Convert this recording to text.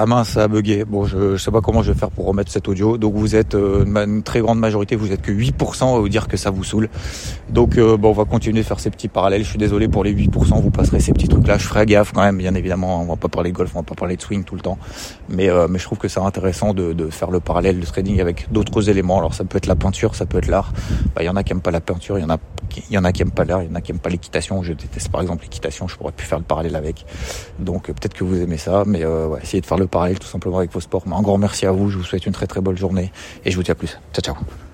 Ah mince, ça a bugué. Bon, je, sais pas comment je vais faire pour remettre cet audio. Donc vous êtes euh, une très grande majorité, vous êtes que 8% à vous dire que ça vous saoule. Donc euh, bon, on va continuer de faire ces petits parallèles. Je suis désolé pour les 8%, vous passerez ces petits trucs-là. Je ferai gaffe quand même, bien évidemment. On va pas parler de golf, on va pas parler de swing tout le temps. Mais, euh, mais je trouve que c'est intéressant de, de, faire le parallèle de trading avec d'autres éléments. Alors ça peut être la peinture, ça peut être l'art. Bah, il y en a qui aiment pas la peinture, il y en a, il y en a qui aiment pas l'art, il y en a qui aiment pas l'équitation. Je déteste par exemple l'équitation, je pourrais plus faire le parallèle avec. Donc peut-être que vous aimez ça, mais ouais, essayez de faire le parallèle tout simplement avec vos sports. Mais un grand merci à vous, je vous souhaite une très très bonne journée et je vous dis à plus. Ciao ciao.